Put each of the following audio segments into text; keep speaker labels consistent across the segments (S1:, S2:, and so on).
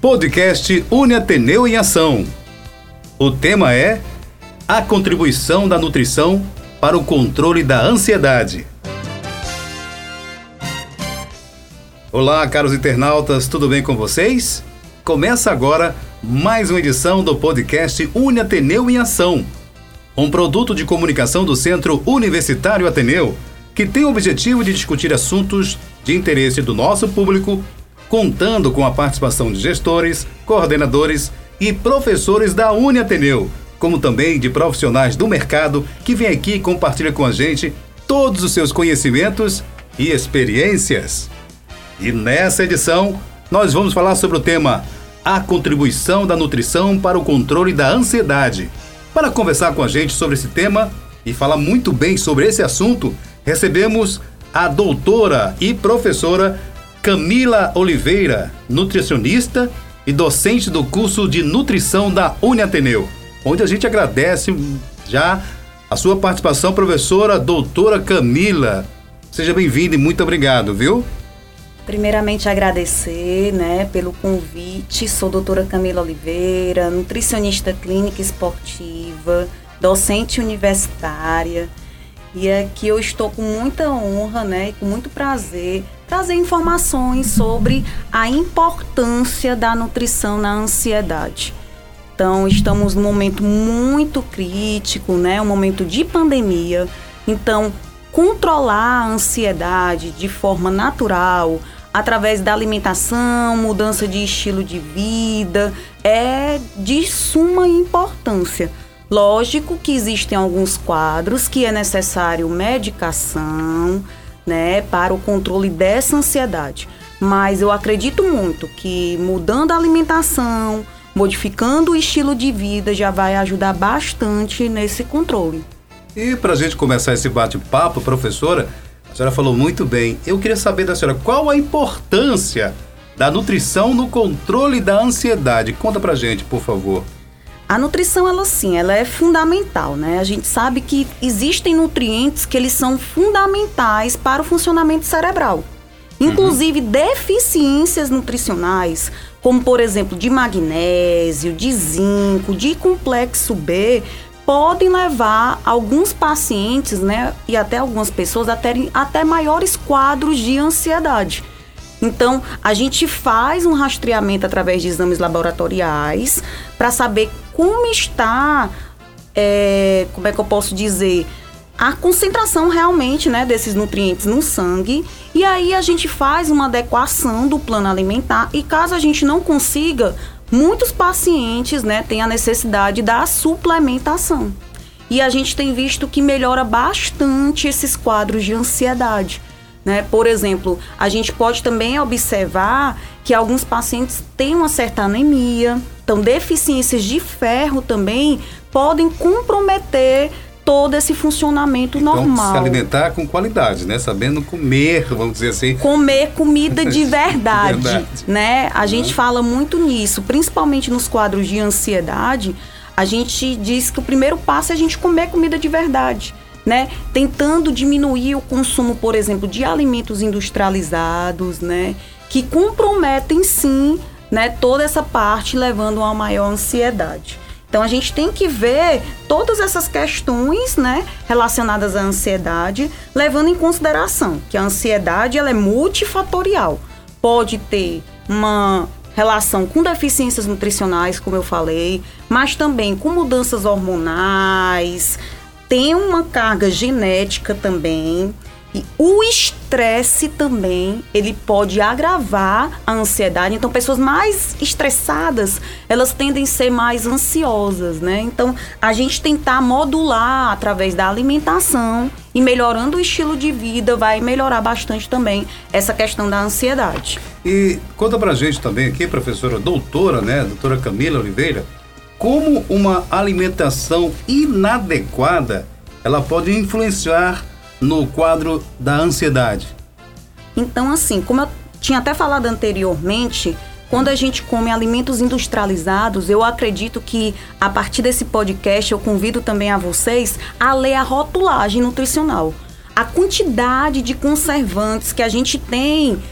S1: Podcast Une Ateneu em Ação. O tema é a contribuição da nutrição para o controle da ansiedade. Olá, caros internautas, tudo bem com vocês? Começa agora mais uma edição do podcast Une Ateneu em Ação, um produto de comunicação do Centro Universitário Ateneu, que tem o objetivo de discutir assuntos de interesse do nosso público, contando com a participação de gestores, coordenadores e professores da Uni Ateneu, como também de profissionais do mercado que vêm aqui e compartilham com a gente todos os seus conhecimentos e experiências. E nessa edição, nós vamos falar sobre o tema A contribuição da nutrição para o controle da ansiedade. Para conversar com a gente sobre esse tema e falar muito bem sobre esse assunto, recebemos a doutora e professora Camila Oliveira, nutricionista e docente do curso de nutrição da Uniateneu onde a gente agradece já a sua participação, professora doutora Camila. Seja bem-vinda e muito obrigado, viu?
S2: Primeiramente agradecer, né, pelo convite. Sou doutora Camila Oliveira, nutricionista clínica esportiva, docente universitária. E aqui eu estou com muita honra, né, e com muito prazer trazer informações sobre a importância da nutrição na ansiedade. Então, estamos num momento muito crítico, né? Um momento de pandemia. Então, controlar a ansiedade de forma natural, através da alimentação, mudança de estilo de vida, é de suma importância. Lógico que existem alguns quadros que é necessário medicação, né, para o controle dessa ansiedade. Mas eu acredito muito que mudando a alimentação, modificando o estilo de vida já vai ajudar bastante nesse controle.
S1: E para a gente começar esse bate-papo, professora, a senhora falou muito bem. Eu queria saber da senhora qual a importância da nutrição no controle da ansiedade. Conta pra gente, por favor.
S2: A nutrição, ela sim, ela é fundamental, né? A gente sabe que existem nutrientes que eles são fundamentais para o funcionamento cerebral. Inclusive, uhum. deficiências nutricionais, como por exemplo de magnésio, de zinco, de complexo B, podem levar alguns pacientes, né, e até algumas pessoas a terem até maiores quadros de ansiedade. Então, a gente faz um rastreamento através de exames laboratoriais para saber como está, é, como é que eu posso dizer, a concentração realmente né, desses nutrientes no sangue. E aí a gente faz uma adequação do plano alimentar. E caso a gente não consiga, muitos pacientes né, têm a necessidade da suplementação. E a gente tem visto que melhora bastante esses quadros de ansiedade. Né? Por exemplo, a gente pode também observar que alguns pacientes têm uma certa anemia, então deficiências de ferro também podem comprometer todo esse funcionamento
S1: então,
S2: normal.
S1: Se alimentar com qualidade, né? Sabendo comer, vamos dizer assim.
S2: Comer comida de verdade, verdade. né? A uhum. gente fala muito nisso, principalmente nos quadros de ansiedade. A gente diz que o primeiro passo é a gente comer comida de verdade. Né? Tentando diminuir o consumo, por exemplo, de alimentos industrializados, né? Que comprometem sim, né, toda essa parte, levando a uma maior ansiedade. Então a gente tem que ver todas essas questões, né, relacionadas à ansiedade, levando em consideração que a ansiedade ela é multifatorial. Pode ter uma relação com deficiências nutricionais, como eu falei, mas também com mudanças hormonais, tem uma carga genética também. E o estresse também, ele pode agravar a ansiedade. Então, pessoas mais estressadas, elas tendem a ser mais ansiosas, né? Então, a gente tentar modular através da alimentação e melhorando o estilo de vida vai melhorar bastante também essa questão da ansiedade.
S1: E conta pra gente também aqui, professora doutora, né, doutora Camila Oliveira, como uma alimentação inadequada ela pode influenciar no quadro da ansiedade?
S2: Então, assim, como eu tinha até falado anteriormente, quando a gente come alimentos industrializados, eu acredito que a partir desse podcast eu convido também a vocês a ler a rotulagem nutricional. A quantidade de conservantes que a gente tem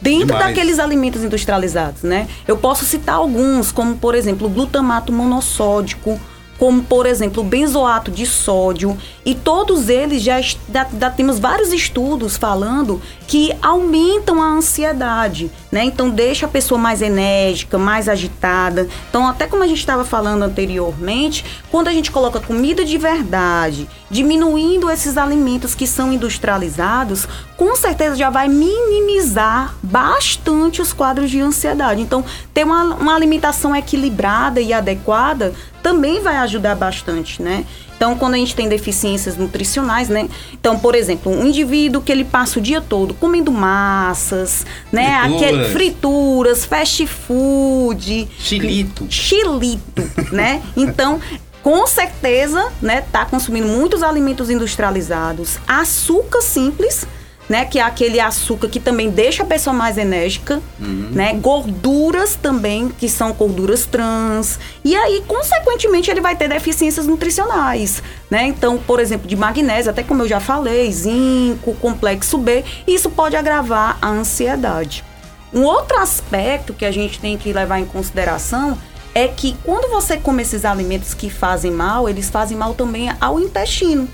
S2: dentro Demais. daqueles alimentos industrializados, né? Eu posso citar alguns, como por exemplo, o glutamato monossódico, como por exemplo o benzoato de sódio, e todos eles já, já, temos vários estudos falando que aumentam a ansiedade, né? Então deixa a pessoa mais enérgica, mais agitada. Então, até como a gente estava falando anteriormente, quando a gente coloca comida de verdade, diminuindo esses alimentos que são industrializados, com certeza já vai minimizar bastante os quadros de ansiedade. Então, ter uma, uma alimentação equilibrada e adequada também vai ajudar bastante, né? Então, quando a gente tem deficiências nutricionais, né? Então, por exemplo, um indivíduo que ele passa o dia todo comendo massas, né? Frituras, Aquele, frituras fast food.
S1: Chilito.
S2: Chilito, né? Então, com certeza, né, tá consumindo muitos alimentos industrializados, açúcar simples, né? Que é aquele açúcar que também deixa a pessoa mais enérgica, uhum. né? Gorduras também, que são gorduras trans. E aí, consequentemente, ele vai ter deficiências nutricionais, né? Então, por exemplo, de magnésio, até como eu já falei, zinco, complexo B, isso pode agravar a ansiedade. Um outro aspecto que a gente tem que levar em consideração é que quando você come esses alimentos que fazem mal, eles fazem mal também ao intestino.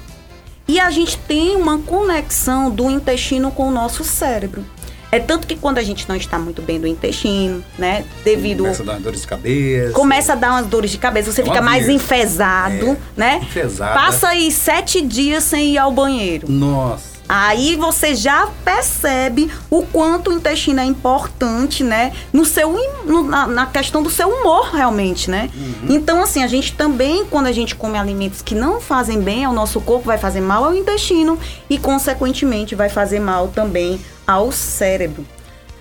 S2: E a gente tem uma conexão do intestino com o nosso cérebro. É tanto que quando a gente não está muito bem do intestino, né? Devido.
S1: Começa a dar dores de cabeça.
S2: Começa a dar umas dores de cabeça, você é fica mais enfesado, é, né? Enfesado. Passa aí sete dias sem ir ao banheiro.
S1: Nossa.
S2: Aí você já percebe o quanto o intestino é importante, né? No seu, no, na, na, questão do seu humor, realmente, né? Uhum. Então, assim, a gente também, quando a gente come alimentos que não fazem bem ao nosso corpo, vai fazer mal ao intestino e, consequentemente, vai fazer mal também ao cérebro.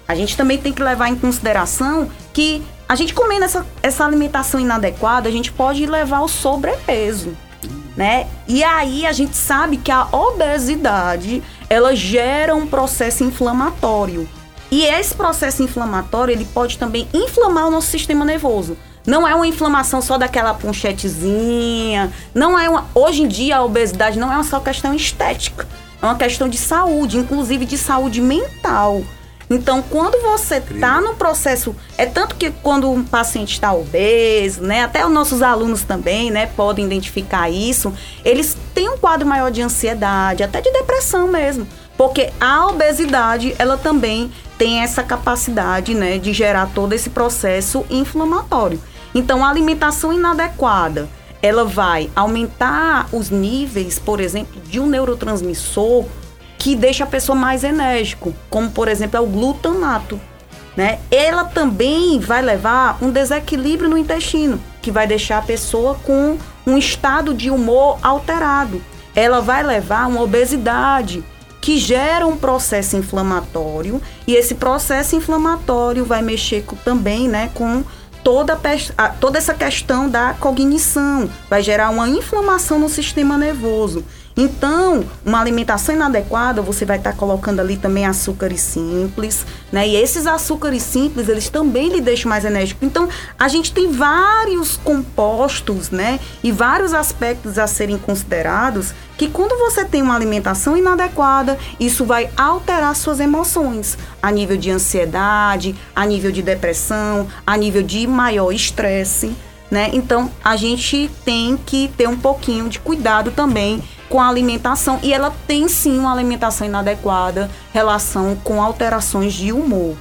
S2: A gente também tem que levar em consideração que a gente comendo essa, essa alimentação inadequada, a gente pode levar ao sobrepeso né? E aí a gente sabe que a obesidade, ela gera um processo inflamatório. E esse processo inflamatório, ele pode também inflamar o nosso sistema nervoso. Não é uma inflamação só daquela ponchetezinha, não é uma, hoje em dia a obesidade não é só questão estética, é uma questão de saúde, inclusive de saúde mental. Então, quando você está no processo, é tanto que quando um paciente está obeso, né, até os nossos alunos também, né, podem identificar isso, eles têm um quadro maior de ansiedade, até de depressão mesmo, porque a obesidade, ela também tem essa capacidade, né, de gerar todo esse processo inflamatório. Então, a alimentação inadequada, ela vai aumentar os níveis, por exemplo, de um neurotransmissor que deixa a pessoa mais enérgico, como por exemplo é o glutamato. Né? Ela também vai levar um desequilíbrio no intestino, que vai deixar a pessoa com um estado de humor alterado. Ela vai levar uma obesidade, que gera um processo inflamatório, e esse processo inflamatório vai mexer com, também né, com toda, a, toda essa questão da cognição, vai gerar uma inflamação no sistema nervoso. Então, uma alimentação inadequada, você vai estar tá colocando ali também açúcares simples, né? E esses açúcares simples, eles também lhe deixam mais enérgico. Então, a gente tem vários compostos, né? E vários aspectos a serem considerados que quando você tem uma alimentação inadequada, isso vai alterar suas emoções a nível de ansiedade, a nível de depressão, a nível de maior estresse. Né? Então, a gente tem que ter um pouquinho de cuidado também com a alimentação e ela tem sim uma alimentação inadequada, relação com alterações de humor.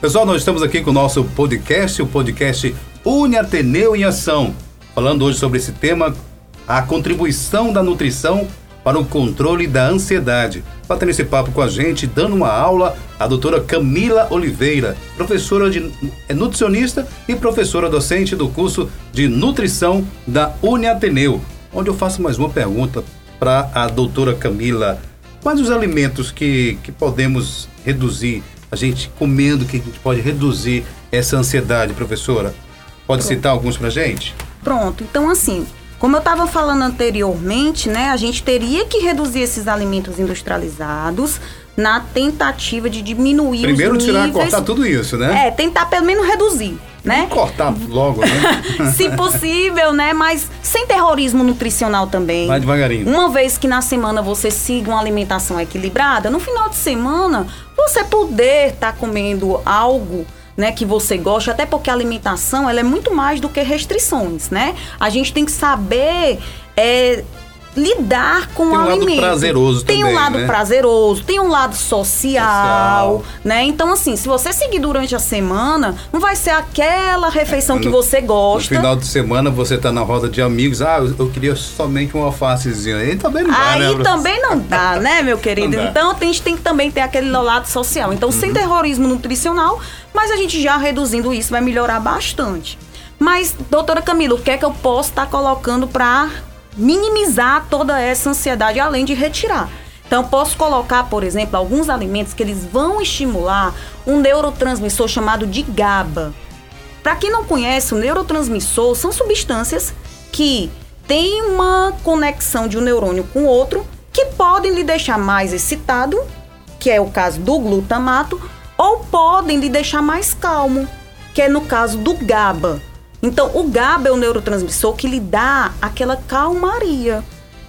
S1: Pessoal, nós estamos aqui com o nosso podcast, o podcast Une Ateneu em Ação, falando hoje sobre esse tema, a contribuição da nutrição para o controle da ansiedade. Batendo esse papo com a gente, dando uma aula, a doutora Camila Oliveira, professora de é nutricionista e professora docente do curso de nutrição da Uniateneu onde eu faço mais uma pergunta para a doutora Camila. Quais os alimentos que, que podemos reduzir, a gente comendo, que a gente pode reduzir essa ansiedade, professora? Pode Pronto. citar alguns para gente?
S2: Pronto, então assim, Como eu estava falando anteriormente, né, a gente teria que reduzir esses alimentos industrializados na tentativa de diminuir
S1: Primeiro
S2: os
S1: tirar,
S2: níveis.
S1: cortar tudo isso, né?
S2: É, tentar pelo menos reduzir, né?
S1: Cortar logo, né?
S2: Se possível, né? Mas sem terrorismo nutricional também.
S1: Vai devagarinho.
S2: Uma vez que na semana você siga uma alimentação equilibrada, no final de semana você poder estar comendo algo né, que você gosta, até porque a alimentação ela é muito mais do que restrições, né? A gente tem que saber é, lidar com
S1: Tem um
S2: o
S1: lado
S2: alimento.
S1: prazeroso
S2: tem
S1: também,
S2: um lado
S1: né?
S2: prazeroso, tem um lado social,
S1: Social.
S2: né? Então assim, se você seguir durante a semana, não vai ser aquela refeição que
S1: No-
S2: você
S1: No
S2: gosta.
S1: final de semana você tá na roda de amigos, ah, eu, eu queria somente um alfacezinho. Aí também não dá,
S2: Aí
S1: né?
S2: Também não dá, né, meu querido? Então a gente tem que também ter aquele lado social. Então, sem terrorismo nutricional, mas a gente já reduzindo isso vai melhorar bastante. Mas, doutora Camila, o que é que eu posso estar colocando para minimizar toda essa ansiedade, além de retirar? Então, posso colocar, por exemplo, alguns alimentos que eles vão estimular um neurotransmissor chamado de GABA. Para quem não conhece, o neurotransmissor são substâncias que têm uma conexão de um neurônio com outro que podem lhe deixar mais excitado, que é o caso do glutamato, ou podem lhe deixar mais calmo, que é no caso do GABA. Então, o GABA é o neurotransmissor que lhe dá aquela calmaria.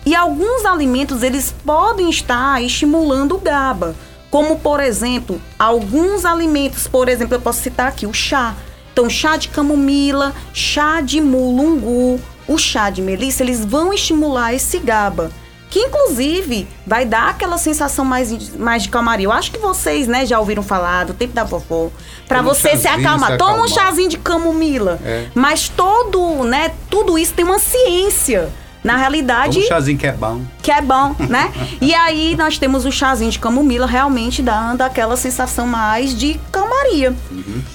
S2: E alguns alimentos eles podem estar estimulando o GABA, como por exemplo, alguns alimentos, por exemplo, eu posso citar aqui o chá. Então, chá de camomila, chá de mulungu, o chá de melissa, eles vão estimular esse GABA, que inclusive vai dar aquela sensação mais, mais de calmaria. Eu acho que vocês, né, já ouviram falar do tempo da vovó. Pra
S1: Toma um
S2: você se acalmar, toma um
S1: acalmar.
S2: chazinho de camomila.
S1: É.
S2: Mas todo, né, tudo isso tem uma ciência. Na realidade,
S1: Um chazinho que é bom.
S2: que é bom, né? e aí nós temos o chazinho de camomila realmente dando aquela sensação mais de calmaria.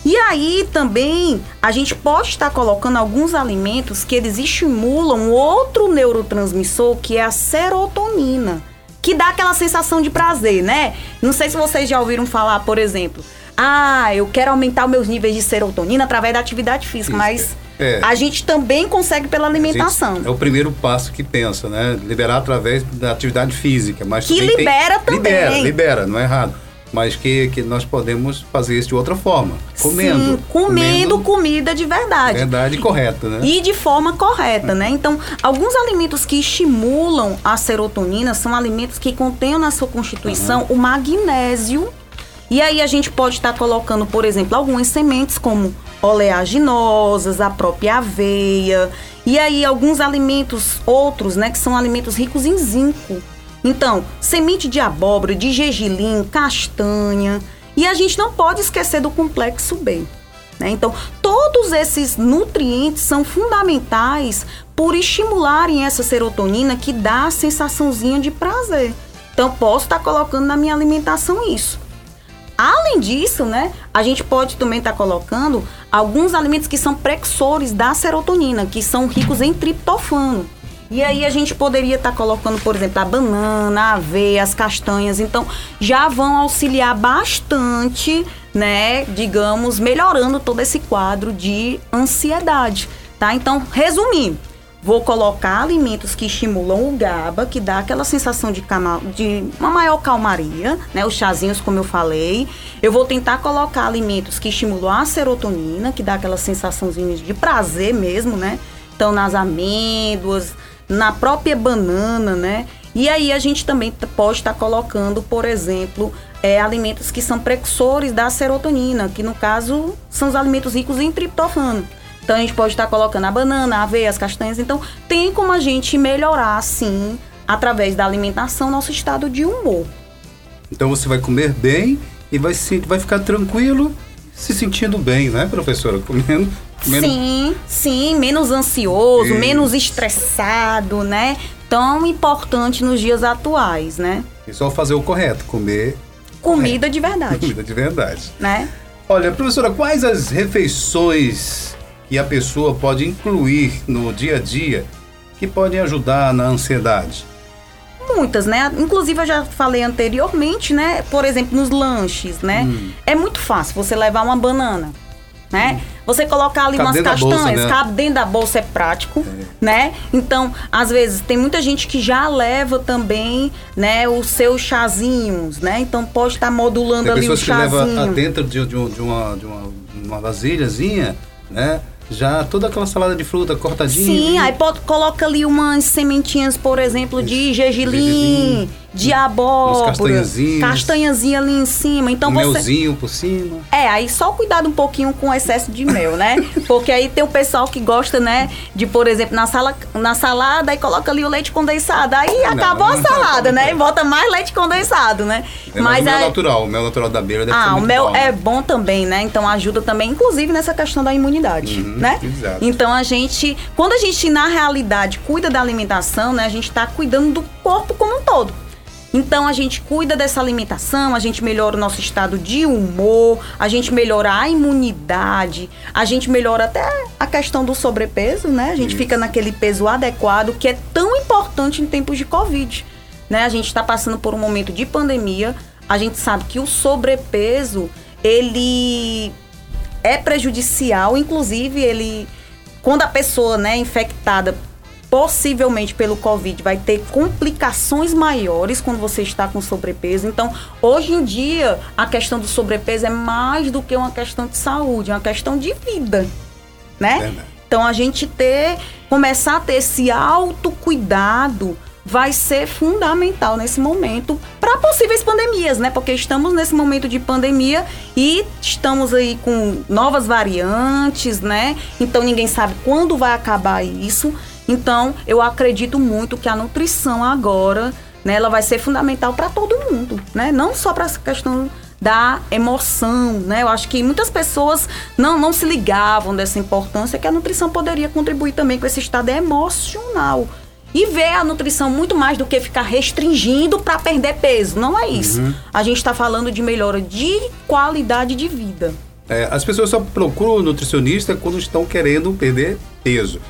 S2: E aí também a gente pode estar colocando alguns alimentos que eles estimulam outro neurotransmissor que é a serotonina, que dá aquela sensação de prazer, né? Não sei se vocês já ouviram falar, por exemplo, ah, eu quero aumentar os meus níveis de serotonina através da atividade física,
S1: Física.
S2: mas
S1: É.
S2: a gente também consegue pela alimentação.
S1: É o primeiro passo que pensa, né? Liberar através da atividade física. Mas
S2: Que
S1: também tem-
S2: libera também.
S1: Libera, libera, não é errado. Mas que, que nós podemos fazer isso de outra forma. Comendo.
S2: Sim, comendo, comida de verdade.
S1: Verdade correta, né?
S2: E de forma correta, né? Então, alguns alimentos que estimulam a serotonina são alimentos que contêm na sua constituição o magnésio. E aí a gente pode estar colocando, por exemplo, algumas sementes como oleaginosas, a própria aveia. E aí alguns alimentos outros, né, que são alimentos ricos em zinco. Então, semente de abóbora, de gergelim, castanha. E a gente não pode esquecer do complexo B. né? Então, todos esses nutrientes são fundamentais por estimularem essa serotonina que dá a sensaçãozinha de prazer. Então, posso estar colocando na minha alimentação isso. Além disso, né, a gente pode também estar colocando alguns alimentos que são precursores da serotonina, que são ricos em triptofano. E aí a gente poderia estar colocando, por exemplo, a banana, a aveia, as castanhas. Então, já vão auxiliar bastante, né, digamos, melhorando todo esse quadro de ansiedade, tá? Então, resumindo, Vou colocar alimentos que estimulam o GABA, que dá aquela sensação de, cama- de uma maior calmaria, né? Os chazinhos, como eu falei. Eu vou tentar colocar alimentos que estimulam a serotonina, que dá aquela sensaçãozinha de prazer mesmo, né? Então, nas amêndoas, na própria banana, né? E aí a gente também pode estar colocando, por exemplo, é, alimentos que são precursores da serotonina, que no caso são os alimentos ricos em triptofano. Então a gente pode estar colocando a banana, a aveia, as castanhas. Então tem como a gente melhorar, sim, através da alimentação, nosso estado de humor.
S1: Então você vai comer bem e vai, se, vai ficar tranquilo, se sentindo bem, né, professora? Comendo. comendo
S2: Sim, sim, menos ansioso,
S1: Isso.
S2: menos estressado, né? Tão importante nos dias atuais, né?
S1: E só fazer o correto, comer
S2: Comida de verdade,
S1: comida de verdade.
S2: né?
S1: Olha, professora, quais as refeições que a pessoa pode incluir no dia a dia que podem ajudar na ansiedade?
S2: Muitas, né? Inclusive eu já falei anteriormente, né? Por exemplo, nos lanches, né? É muito fácil você levar uma banana. né? Você colocar ali
S1: Cabe
S2: umas
S1: da bolsa,
S2: castanhas,
S1: né?
S2: cabe dentro da bolsa é prático, né? Então, às vezes tem muita gente que já leva também, né, os seus chazinhos, né? Então pode estar modulando
S1: Tem
S2: ali o
S1: pessoas que levam
S2: chazinho.
S1: dentro de, de de uma, de uma, uma vasilhazinha, né? Já toda aquela salada de fruta cortadinha.
S2: Sim,
S1: né?
S2: aí pode, coloca ali umas sementinhas, por exemplo, de gergelim,
S1: Gergelim,
S2: de abóbora, castanhazinha ali em cima. Então
S1: um
S2: você
S1: melzinho por cima.
S2: É, aí só cuidado um pouquinho com o excesso de mel, né? Porque aí tem o pessoal que gosta, né, de, por exemplo, na, sala, na salada e coloca ali o leite condensado. Aí acabou a salada, né? E bota mais leite condensado, né?
S1: É, mas, o mel
S2: é-
S1: natural, o mel natural da beira deve
S2: ah, o mel
S1: bom, né?
S2: é bom também, né? Então ajuda também, inclusive nessa questão da imunidade,
S1: Uhum,
S2: né?
S1: exato.
S2: Então a gente, quando a gente na realidade cuida da alimentação, né? A gente está cuidando do corpo como um todo. Então a gente cuida dessa alimentação, a gente melhora o nosso estado de humor, a gente melhora a imunidade, a gente melhora até a questão do sobrepeso, né? A gente
S1: Isso.
S2: fica naquele peso adequado que é tão importante em tempos de Covid. Né? A gente está passando por um momento de pandemia, a gente sabe que o sobrepeso, ele é prejudicial, inclusive ele quando a pessoa, né, infectada possivelmente pelo Covid vai ter complicações maiores quando você está com sobrepeso. Então, hoje em dia, a questão do sobrepeso é mais do que uma questão de saúde, é uma questão de vida, né?
S1: Verdade.
S2: Então, a gente ter, começar a ter esse autocuidado vai ser fundamental nesse momento para possíveis pandemias, né? Porque estamos nesse momento de pandemia e estamos aí com novas variantes, né? Então ninguém sabe quando vai acabar isso. Então eu acredito muito que a nutrição agora, né, ela vai ser fundamental para todo mundo, né? Não só para essa questão da emoção, né? Eu acho que muitas pessoas não, não se ligavam dessa importância que a nutrição poderia contribuir também com esse estado emocional. E ver a nutrição muito mais do que ficar restringindo para perder peso. Não é isso. A gente está falando de melhora de qualidade de vida.
S1: É, as pessoas só procuram o nutricionista quando estão querendo perder peso.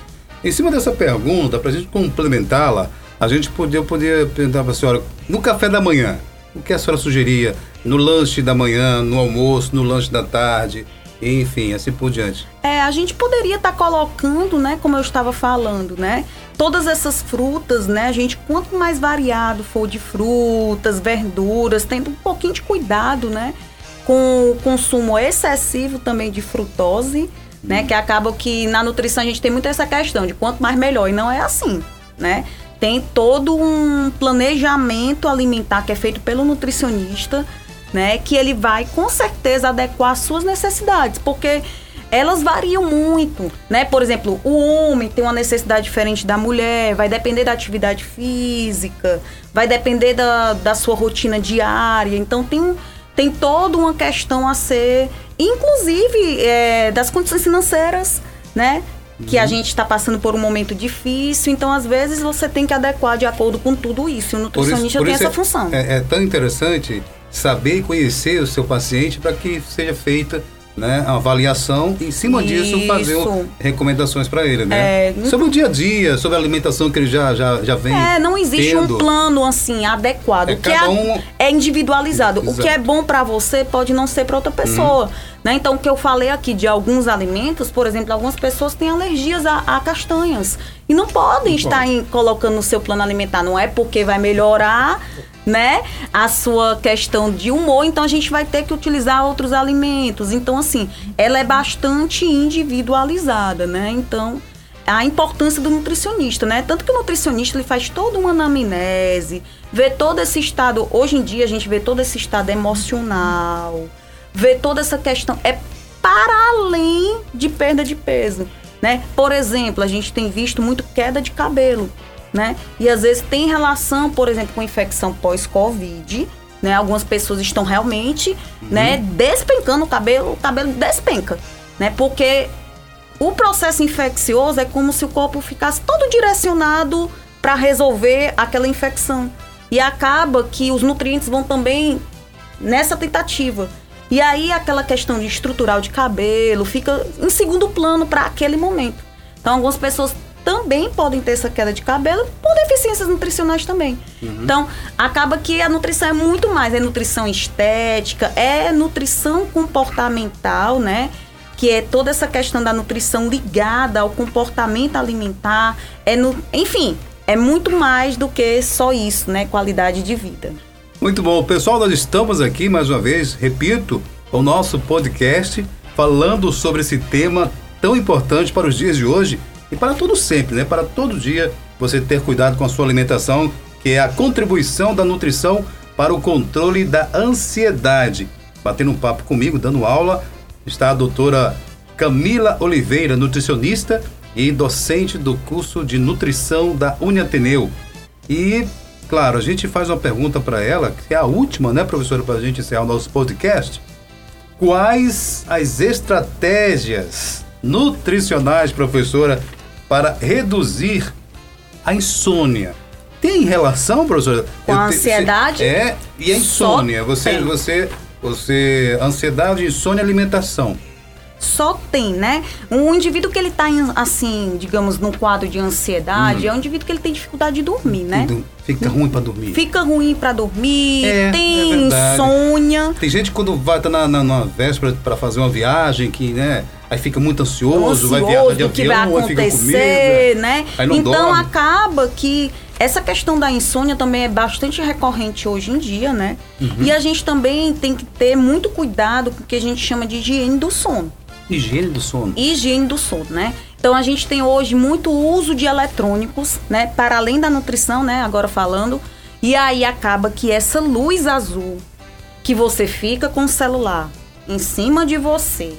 S1: Em cima dessa pergunta, para a gente complementá-la, a gente podia, perguntar para a senhora, no café da manhã, o que a senhora sugeria? No lanche da manhã, no almoço, no lanche da tarde, enfim, assim por diante.
S2: É, a gente poderia estar colocando, né, como eu estava falando, né, todas essas frutas, né, gente quanto mais variado for de frutas, verduras, tendo um pouquinho de cuidado, né, com o consumo excessivo também de frutose, né, que acaba que na nutrição a gente tem muito essa questão de quanto mais melhor e não é assim, né? Tem todo um planejamento alimentar que é feito pelo nutricionista, né, que ele vai com certeza adequar suas necessidades, porque elas variam muito, né? Por exemplo, o homem tem uma necessidade diferente da mulher, vai depender da atividade física, vai depender da, da sua rotina diária. Então tem, um- tem toda uma questão a ser, inclusive é, das condições financeiras, né? Que
S1: Uhum.
S2: a gente está passando por um momento difícil, então às vezes você tem que adequar de acordo com tudo isso. E o
S1: Por isso-
S2: nutricionista
S1: por
S2: tem
S1: isso
S2: essa
S1: é-
S2: função.
S1: É, é tão interessante saber e conhecer o seu paciente para que seja feita né, a avaliação e em cima disso fazer o- recomendações para ele, né?
S2: É,
S1: sobre o dia a dia, sobre a alimentação que ele já, já, já vem
S2: É, não existe
S1: tendo.
S2: um plano assim adequado.
S1: É
S2: o que é,
S1: um-
S2: é individualizado. O
S1: Exato.
S2: que é bom pra você pode não ser pra outra pessoa. Né? Então, o que eu falei aqui de alguns alimentos, por exemplo, algumas pessoas têm alergias a, a castanhas e não podem
S1: Não
S2: estar
S1: pode.
S2: em- colocando no seu plano alimentar. Não é porque vai melhorar, né, a sua questão de humor. Então, a gente vai ter que utilizar outros alimentos. Então, assim, ela é bastante individualizada, né? Então, a importância do nutricionista, né? Tanto que o nutricionista ele faz toda uma anamnese, vê todo esse estado. Hoje em dia a gente vê todo esse estado emocional, vê toda essa questão. É para além de perda de peso, né? Por exemplo, a gente tem visto muito queda de cabelo, né? E às vezes tem relação, por exemplo, com infecção pós-Covid. Né, algumas pessoas estão realmente né, despencando o cabelo, o cabelo despenca. Né, porque o processo infeccioso é como se o corpo ficasse todo direcionado para resolver aquela infecção. E acaba que os nutrientes vão também nessa tentativa. E aí aquela questão de estrutural de cabelo fica em segundo plano para aquele momento. Então algumas pessoas também podem ter essa queda de cabelo por deficiências nutricionais também. Então, acaba que a nutrição é muito mais, é nutrição estética, é nutrição comportamental, né? que é toda essa questão da nutrição ligada ao comportamento alimentar, é no, enfim, é muito mais do que só isso, né? Qualidade de vida.
S1: Muito bom. Pessoal, nós estamos aqui mais uma vez, repito, o nosso podcast falando sobre esse tema tão importante para os dias de hoje e para todo sempre, né? Para todo dia você ter cuidado com a sua alimentação, que é a contribuição da nutrição para o controle da ansiedade. Batendo um papo comigo, dando aula, está a doutora Camila Oliveira, nutricionista e docente do curso de nutrição da Uniateneu. E, claro, a gente faz uma pergunta para ela, que é a última, né, professora, para a gente encerrar o nosso podcast. Quais as estratégias nutricionais, professora, para reduzir a insônia? Tem relação, professora?
S2: Com a ansiedade?
S1: É, e a insônia. Você, você, você, ansiedade, insônia, alimentação
S2: só tem, né? Um indivíduo que ele tá, assim, digamos, num quadro de ansiedade, hum. é um indivíduo que ele tem dificuldade de dormir, né?
S1: Fica ruim para dormir.
S2: Fica ruim para dormir, é, tem é insônia.
S1: Tem gente que quando vai tá na, na, na véspera para fazer uma viagem que, né? Aí fica muito ansioso, ansioso vai viajar de avião,
S2: que vai acontecer, né?
S1: Aí não
S2: então
S1: dorme.
S2: acaba que essa questão da insônia também é bastante recorrente hoje em dia, né? Uhum. E a gente também tem que ter muito cuidado com o que a gente chama de higiene do sono.
S1: Higiene do sono.
S2: Higiene do sono, né? Então a gente tem hoje muito uso de eletrônicos, né? Para além da nutrição, né? Agora falando. E aí acaba que essa luz azul que você fica com o celular em cima de você,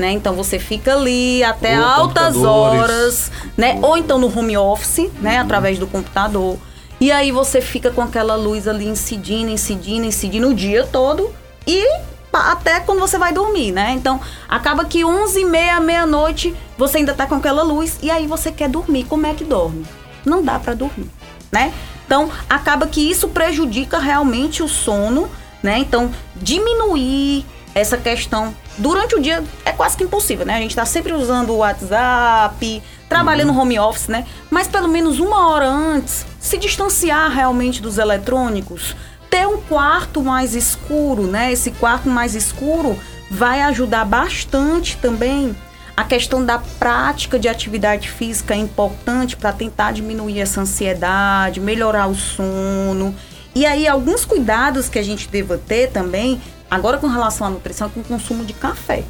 S2: né? Então você fica ali até Ou altas horas, né? Ou então no home office, né? Uhum. Através do computador. E aí você fica com aquela luz ali incidindo, incidindo, incidindo o dia todo. E até quando você vai dormir, né? Então, acaba que 11 e meia, meia-noite, você ainda tá com aquela luz e aí você quer dormir. Como é que dorme? Não dá para dormir, né? Então, acaba que isso prejudica realmente o sono, né? Então, diminuir essa questão durante o dia é quase que impossível, né? A gente tá sempre usando o WhatsApp, trabalhando uhum. home office, né? Mas pelo menos uma hora antes, se distanciar realmente dos eletrônicos, ter um quarto mais escuro, né? Esse quarto mais escuro vai ajudar bastante também. A questão da prática de atividade física é importante para tentar diminuir essa ansiedade, melhorar o sono. E aí, alguns cuidados que a gente deva ter também, agora com relação à nutrição, é com o consumo de café,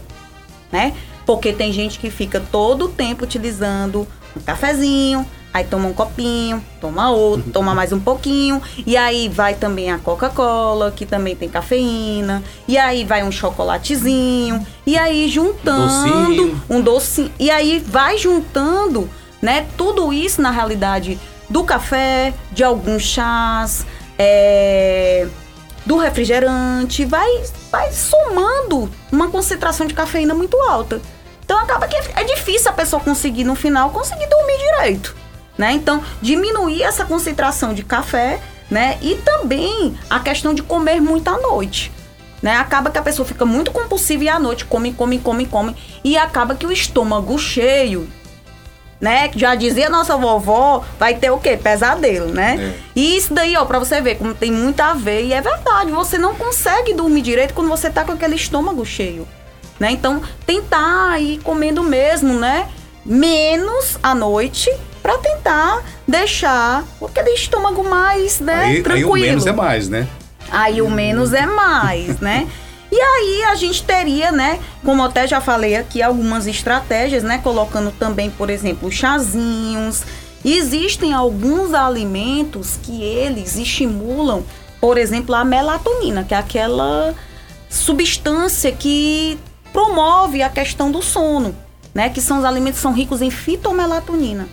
S2: né? Porque tem gente que fica todo o tempo utilizando um cafezinho, Aí toma um copinho, toma outro, uhum. toma mais um pouquinho. E aí vai também a Coca-Cola, que também tem cafeína. E aí vai um chocolatezinho. E aí juntando docinho. um docinho. E aí vai juntando, né? Tudo isso na realidade do café, de alguns chás, é, do refrigerante. Vai, vai somando uma concentração de cafeína muito alta. Então acaba que é difícil a pessoa conseguir no final conseguir dormir direito né? Então, diminuir essa concentração de café, né? E também a questão de comer muito à noite. Né? Acaba que a pessoa fica muito compulsiva e à noite come, come, come, come. E acaba que o estômago cheio, né? Já dizia nossa vovó, vai ter o quê? Pesadelo, né? É. E isso daí, ó, pra você ver como tem muito a ver. E é verdade, você não consegue dormir direito quando você tá com aquele estômago cheio. Né? Então, tentar ir comendo mesmo, né? Menos à noite para tentar deixar aquele estômago mais, né,
S1: aí, tranquilo. Aí o menos é mais, né?
S2: Aí o menos é mais, né? E aí a gente teria, né, como até já falei aqui, algumas estratégias, né, colocando também, por exemplo, chazinhos. existem alguns alimentos que eles estimulam, por exemplo, a melatonina, que é aquela substância que promove a questão do sono, né, que são os alimentos que são ricos em fitomelatonina.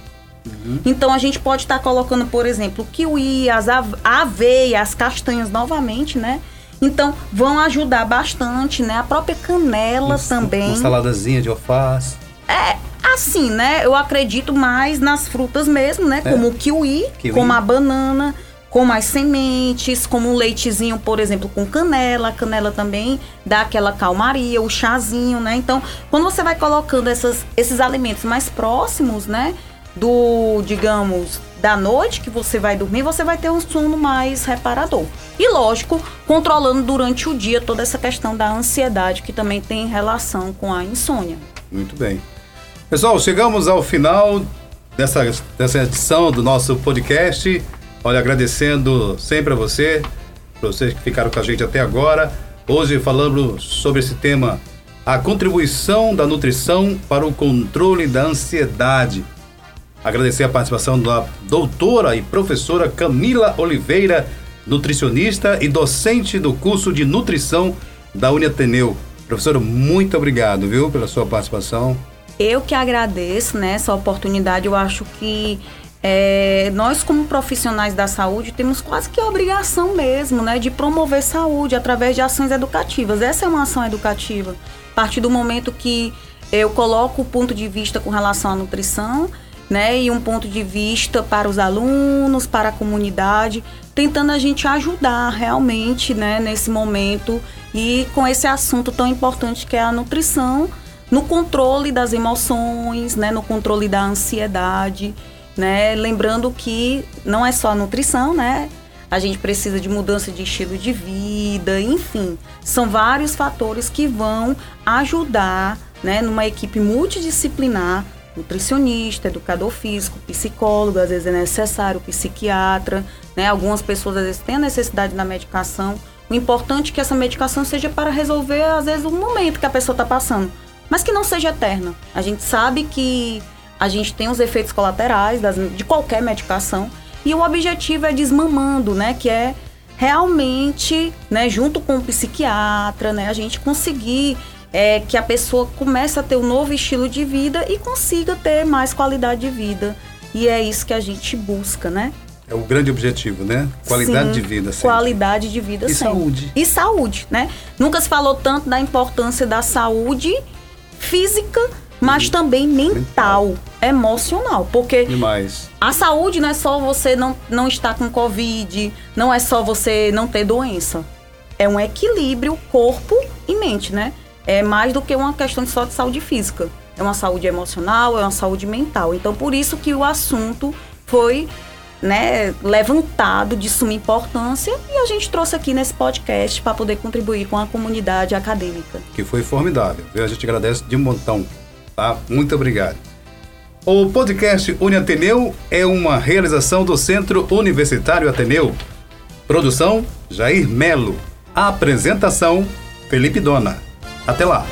S2: Uhum. Então a gente pode estar tá colocando, por exemplo, o kiwi, as aveia, as castanhas novamente, né? Então vão ajudar bastante, né? A própria canela um, também. Uma
S1: saladazinha de alface.
S2: É, assim, né? Eu acredito mais nas frutas mesmo, né? É. Como o kiwi, kiwi, como a banana, como as sementes, como um leitezinho, por exemplo, com canela. A canela também dá aquela calmaria, o chazinho, né? Então, quando você vai colocando essas, esses alimentos mais próximos, né? do, digamos, da noite que você vai dormir, você vai ter um sono mais reparador. E lógico, controlando durante o dia toda essa questão da ansiedade que também tem relação com a insônia.
S1: Muito bem. Pessoal, chegamos ao final dessa, dessa edição do nosso podcast. Olha, agradecendo sempre a você, para vocês que ficaram com a gente até agora. Hoje falando sobre esse tema, a contribuição da nutrição para o controle da ansiedade. Agradecer a participação da doutora e professora Camila Oliveira, nutricionista e docente do curso de nutrição da Uniateneu. Professora, muito obrigado, viu, pela sua participação.
S2: Eu que agradeço né, essa oportunidade. Eu acho que é, nós, como profissionais da saúde, temos quase que a obrigação mesmo né, de promover saúde através de ações educativas. Essa é uma ação educativa. A partir do momento que eu coloco o ponto de vista com relação à nutrição, né, e um ponto de vista para os alunos, para a comunidade, tentando a gente ajudar realmente né, nesse momento e com esse assunto tão importante que é a nutrição, no controle das emoções, né, no controle da ansiedade, né, lembrando que não é só a nutrição, né, a gente precisa de mudança de estilo de vida, enfim, são vários fatores que vão ajudar, né, numa equipe multidisciplinar nutricionista, educador físico, psicólogo, às vezes é necessário, psiquiatra, né? Algumas pessoas às vezes têm a necessidade da medicação. O importante é que essa medicação seja para resolver, às vezes, o momento que a pessoa está passando, mas que não seja eterna. A gente sabe que a gente tem os efeitos colaterais das, de qualquer medicação e o objetivo é desmamando, né? Que é realmente, né, junto com o psiquiatra, né, a gente conseguir é, que a pessoa comece a ter um novo estilo de vida e consiga ter mais qualidade de vida. E é isso que a gente busca, né?
S1: É o grande objetivo, né? Qualidade
S2: Sim,
S1: de vida sempre.
S2: Qualidade de vida
S1: e
S2: sempre.
S1: saúde.
S2: E saúde, né? Nunca se falou tanto da importância da saúde física, mas também mental, emocional. Porque
S1: Demais.
S2: a saúde não é só você não, não estar com Covid, não é só você não ter doença. É um equilíbrio corpo e mente, né? É mais do que uma questão só de saúde física. É uma saúde emocional, é uma saúde mental. Então, por isso que o assunto foi né, levantado de suma importância e a gente trouxe aqui nesse podcast para poder contribuir com a comunidade acadêmica.
S1: Que foi formidável. A gente agradece de um montão. Tá? Muito obrigado. O podcast Uni Ateneu é uma realização do Centro Universitário Ateneu. Produção: Jair Melo. Apresentação: Felipe Dona. Até lá!